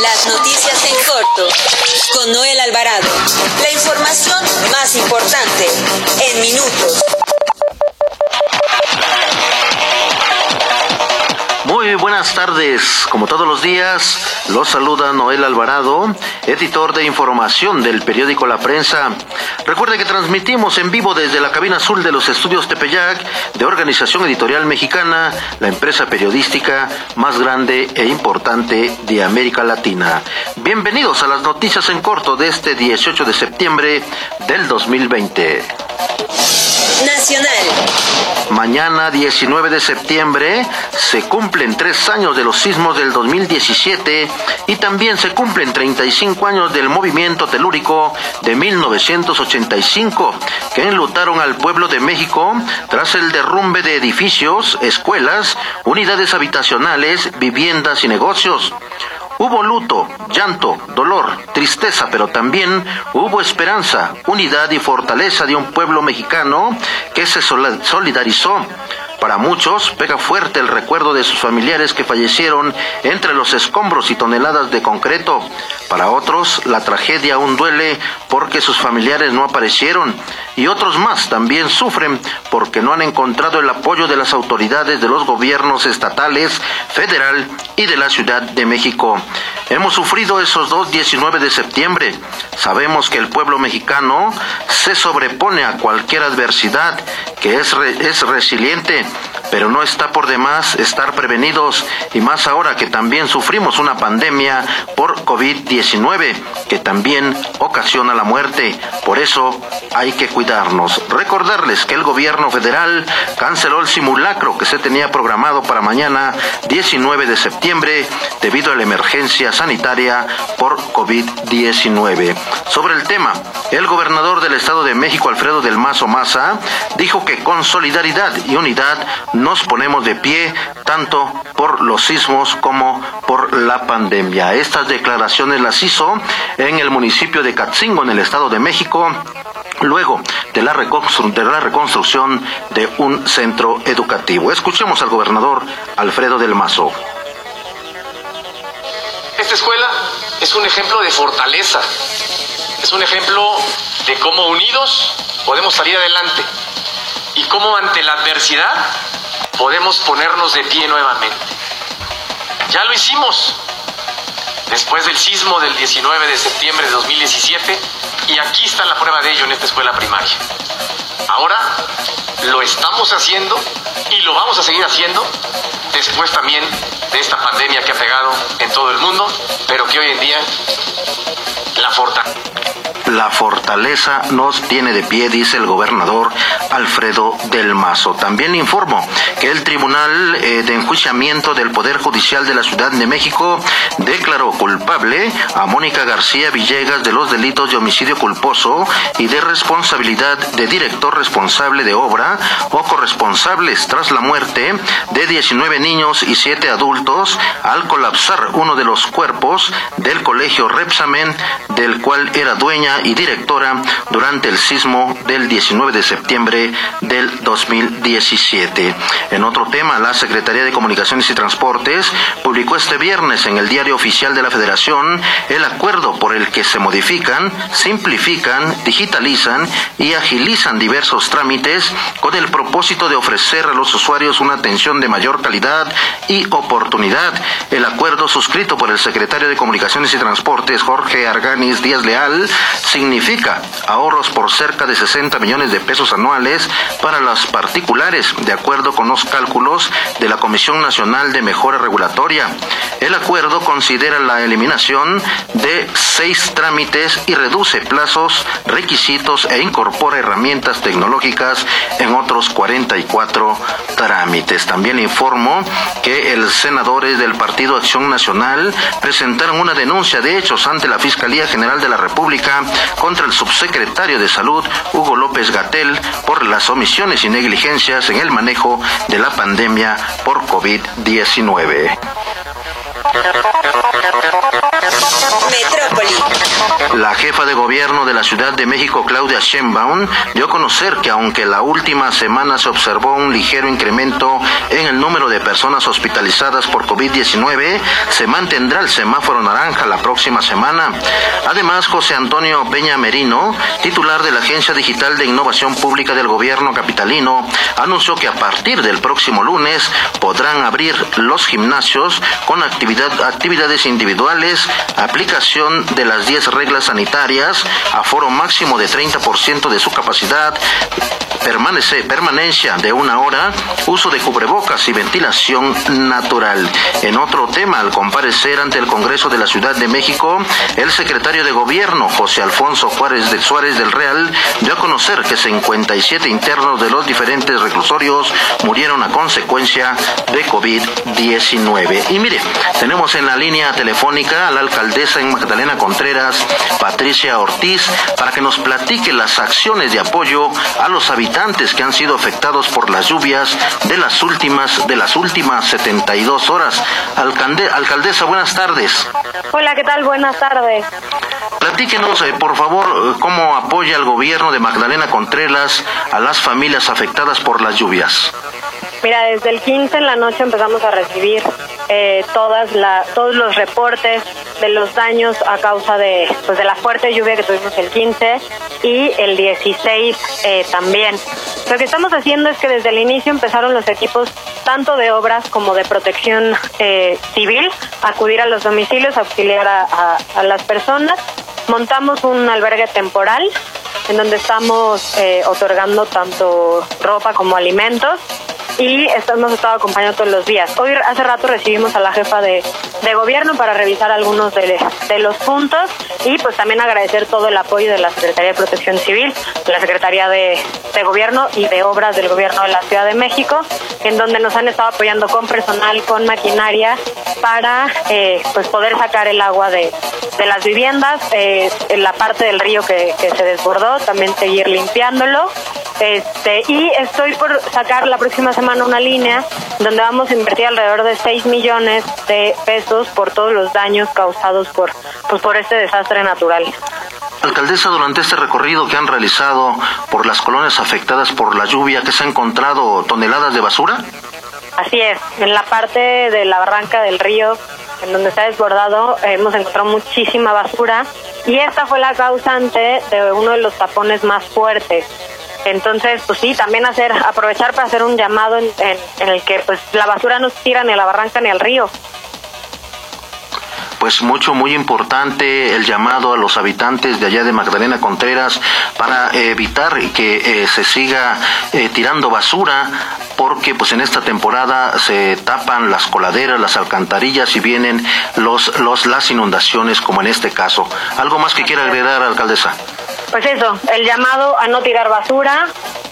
Las noticias en corto con Noel Alvarado. La información más importante en minutos. Buenas tardes. Como todos los días, los saluda Noel Alvarado, editor de información del periódico La Prensa. Recuerde que transmitimos en vivo desde la cabina azul de los estudios Tepeyac de Organización Editorial Mexicana, la empresa periodística más grande e importante de América Latina. Bienvenidos a las noticias en corto de este 18 de septiembre del 2020. Nacional. Mañana 19 de septiembre se cumplen tres años de los sismos del 2017 y también se cumplen 35 años del movimiento telúrico de 1985 que enlutaron al pueblo de México tras el derrumbe de edificios, escuelas, unidades habitacionales, viviendas y negocios. Hubo luto, llanto, dolor, tristeza, pero también hubo esperanza, unidad y fortaleza de un pueblo mexicano que se solidarizó para muchos pega fuerte el recuerdo de sus familiares que fallecieron entre los escombros y toneladas de concreto. Para otros la tragedia aún duele porque sus familiares no aparecieron y otros más también sufren porque no han encontrado el apoyo de las autoridades de los gobiernos estatales, federal y de la Ciudad de México. Hemos sufrido esos dos 19 de septiembre. Sabemos que el pueblo mexicano se sobrepone a cualquier adversidad, que es, es resiliente pero no está por demás estar prevenidos y más ahora que también sufrimos una pandemia por COVID-19 que también ocasiona la muerte. Por eso hay que cuidarnos. Recordarles que el gobierno federal canceló el simulacro que se tenía programado para mañana 19 de septiembre debido a la emergencia sanitaria por COVID-19. Sobre el tema, el gobernador del Estado de México, Alfredo del Mazo Maza, dijo que con solidaridad y unidad nos ponemos de pie tanto por los sismos como por la pandemia. Estas declaraciones las hizo en el municipio de Catzingo, en el Estado de México, luego de la, de la reconstrucción de un centro educativo. Escuchemos al gobernador Alfredo del Mazo. Esta escuela es un ejemplo de fortaleza, es un ejemplo de cómo unidos podemos salir adelante y cómo ante la adversidad podemos ponernos de pie nuevamente. Ya lo hicimos después del sismo del 19 de septiembre de 2017 y aquí está la prueba de ello en esta escuela primaria. Ahora lo estamos haciendo y lo vamos a seguir haciendo después también de esta pandemia que ha pegado en todo el mundo, pero que hoy en día la fortaleza la fortaleza nos tiene de pie, dice el gobernador Alfredo del Mazo. También informo que el Tribunal eh, de Enjuiciamiento del Poder Judicial de la Ciudad de México declaró culpable a Mónica García Villegas de los delitos de homicidio culposo y de responsabilidad de director responsable de obra o corresponsables tras la muerte de 19 niños y 7 adultos al colapsar uno de los cuerpos del colegio Repsamen, del cual era dueña y directora durante el sismo del 19 de septiembre del 2017. En otro tema, la Secretaría de Comunicaciones y Transportes publicó este viernes en el Diario Oficial de la Federación el acuerdo por el que se modifican, simplifican, digitalizan y agilizan diversos trámites con el propósito de ofrecer a los usuarios una atención de mayor calidad y oportunidad. El acuerdo suscrito por el secretario de Comunicaciones y Transportes, Jorge Arganis Díaz Leal, significa ahorros por cerca de 60 millones de pesos anuales para las particulares, de acuerdo con los cálculos de la Comisión Nacional de Mejora Regulatoria. El acuerdo considera la eliminación de seis trámites y reduce plazos, requisitos e incorpora herramientas tecnológicas en otros 44 trámites. También informo que el senadores del Partido Acción Nacional presentaron una denuncia de hechos ante la Fiscalía General de la República contra el subsecretario de Salud, Hugo López Gatel, por las omisiones y negligencias en el manejo de la pandemia por COVID-19. La jefa de Gobierno de la Ciudad de México, Claudia Sheinbaum, dio a conocer que aunque la última semana se observó un ligero incremento en el número de personas hospitalizadas por COVID-19, se mantendrá el semáforo naranja la próxima semana. Además, José Antonio Peña Merino, titular de la Agencia Digital de Innovación Pública del Gobierno Capitalino, anunció que a partir del próximo lunes podrán abrir los gimnasios con actividad, actividades individuales, aplicación de las 10 reglas sanitarias, aforo máximo de 30% de su capacidad, permanece, permanencia de una hora, uso de cubrebocas y ventilación natural. En otro tema, al comparecer ante el Congreso de la Ciudad de México, el secretario de Gobierno, José Alfonso Juárez de Suárez del Real, dio a conocer que 57 internos de los diferentes reclusorios murieron a consecuencia de COVID-19. Y mire, tenemos en la línea telefónica a la alcaldesa en Magdalena Contreras, Patricia Ortiz, para que nos platique las acciones de apoyo a los habitantes que han sido afectados por las lluvias de las últimas de las últimas 72 horas. alcaldesa, buenas tardes. Hola, ¿qué tal? Buenas tardes. Platíquenos, eh, por favor, eh, cómo apoya el gobierno de Magdalena Contreras a las familias afectadas por las lluvias. Mira, desde el 15 en la noche empezamos a recibir eh, todas todos los reportes de los daños a causa de, pues, la fuerte lluvia que tuvimos el 15 y el 16 eh, también. Lo que estamos haciendo es que desde el inicio empezaron los equipos tanto de obras como de protección eh, civil, acudir a los domicilios, auxiliar a, a las personas. Montamos un albergue temporal en donde estamos otorgando tanto ropa como alimentos y hemos estado acompañando todos los días. Hoy hace rato recibimos a la jefa de, gobierno para revisar algunos de, los puntos y pues también agradecer todo el apoyo de la Secretaría de Protección Civil, de la Secretaría de, Gobierno y de Obras del Gobierno de la Ciudad de México, en donde nos han estado apoyando con personal, con maquinaria para eh, pues poder sacar el agua de, las viviendas, eh, en la parte del río que, que se desbordó, también seguir limpiándolo este, y estoy por sacar la próxima semana una línea donde vamos a invertir alrededor de 6 millones de pesos por todos los daños causados por, pues, por este desastre natural. Alcaldesa, durante este recorrido que han realizado por las colonias afectadas por la lluvia, ¿qué se ha encontrado toneladas de basura? Así es, en la parte de la barranca del río, en donde está desbordado, hemos encontrado muchísima basura y esta fue la causante de uno de los tapones más fuertes entonces, pues sí, también hacer, aprovechar para hacer un llamado en, el que pues la basura no se tira ni a la barranca ni al río pues mucho, muy importante el llamado a los habitantes de allá de Magdalena Contreras para evitar que eh, se siga eh, tirando basura porque pues en esta temporada se tapan las coladeras, las alcantarillas y vienen los, los las inundaciones como en este caso. ¿Algo más que quiera agregar, alcaldesa? Pues eso, el llamado a no tirar basura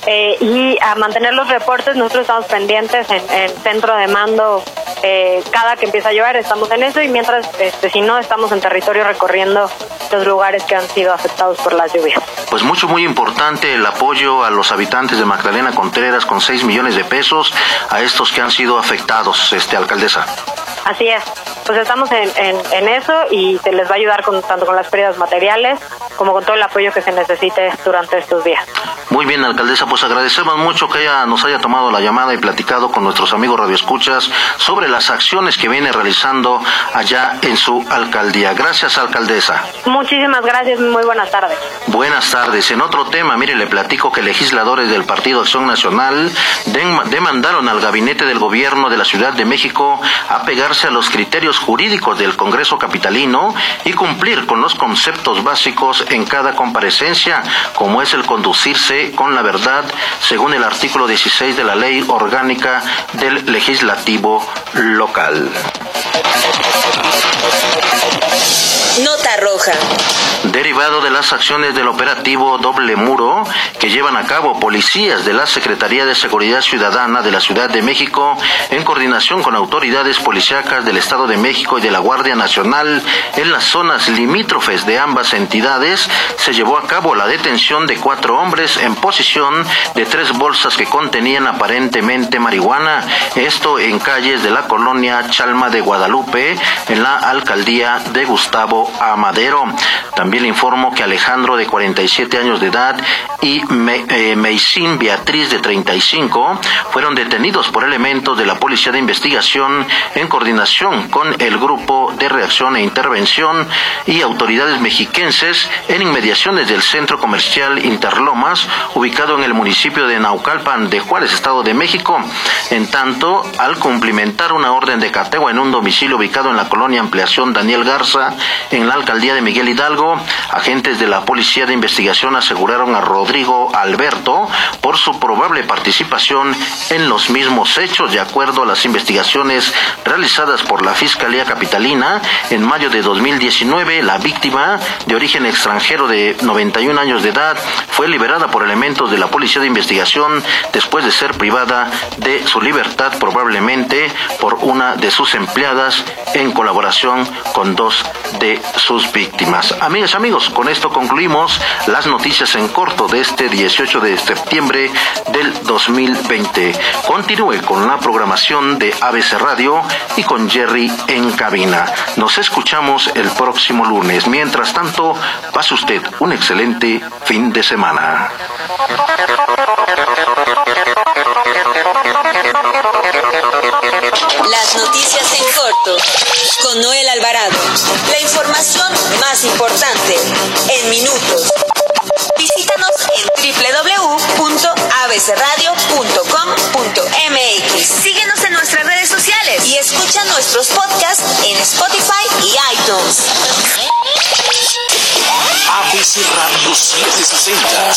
eh, y a mantener los reportes. Nosotros estamos pendientes en, en centro de mando eh, cada que empieza a llover, estamos en eso y mientras, este, si no, estamos en territorio recorriendo los lugares que han sido afectados por las lluvias. Pues mucho, muy importante el apoyo a los habitantes de Magdalena Contreras con 6 millones de pesos a estos que han sido afectados, este alcaldesa. Así es, pues estamos en, en, eso y se les va a ayudar con, tanto con las pérdidas materiales como con todo el apoyo que se necesite durante estos días. Muy bien, alcaldesa, pues agradecemos mucho que ella nos haya tomado la llamada y platicado con nuestros amigos radioescuchas sobre las acciones que viene realizando allá en su alcaldía. Gracias, alcaldesa. Muchísimas gracias, muy buenas tardes. Buenas tardes. En otro tema, mire, le platico que legisladores del Partido Acción Nacional demandaron al gabinete del gobierno de la Ciudad de México a pegarse a los criterios jurídicos del Congreso Capitalino y cumplir con los conceptos básicos en cada comparecencia, como es el conducirse con la verdad, según el artículo 16 de la Ley Orgánica del Legislativo Local. Nota roja. Derivado de las acciones del operativo Doble Muro que llevan a cabo policías de la Secretaría de Seguridad Ciudadana de la Ciudad de México en coordinación con autoridades policíacas del Estado de México y de la Guardia Nacional en las zonas limítrofes de ambas entidades, se llevó a cabo la detención de cuatro hombres en posición de tres bolsas que contenían aparentemente marihuana, esto en calles de la colonia Chalma de Guadalupe, en la alcaldía de Gustavo Amadero. También le informo que Alejandro, de 47 años de edad, y Me, eh, Beatriz, de 35, fueron detenidos por elementos de la Policía de Investigación en coordinación con el Grupo de Reacción e Intervención y autoridades mexiquenses en inmediaciones del Centro Comercial Interlomas, ubicado en el municipio de Naucalpan de Juárez, Estado de México. En tanto, al cumplimentar una orden de cateo en un domicilio ubicado en la colonia Ampliación Daniel Garza, en la alcaldía de Miguel Hidalgo, agentes de la Policía de Investigación aseguraron a Rodrigo Alberto por su probable participación en los mismos hechos, de acuerdo a las investigaciones realizadas por la Fiscalía Capitalina. En mayo de 2019, la víctima, de origen extranjero de 91 años de edad, fue liberada por elementos de la Policía de Investigación después de ser privada de su libertad, probablemente por una de sus empleadas en colaboración con dos sus víctimas. Amigas, amigos, con esto concluimos las noticias en corto de este 18 de septiembre del 2020. Continúe con la programación de ABC Radio y con Jerry en cabina. Nos escuchamos el próximo lunes. Mientras tanto, pase usted un excelente fin de semana. Las noticias en corto con Noel Alvarado. La información más importante en minutos. Visítanos en www.abcradio.com.mx. Síguenos en nuestras redes sociales y escucha nuestros podcasts en Spotify y iTunes. ABC Radio 760.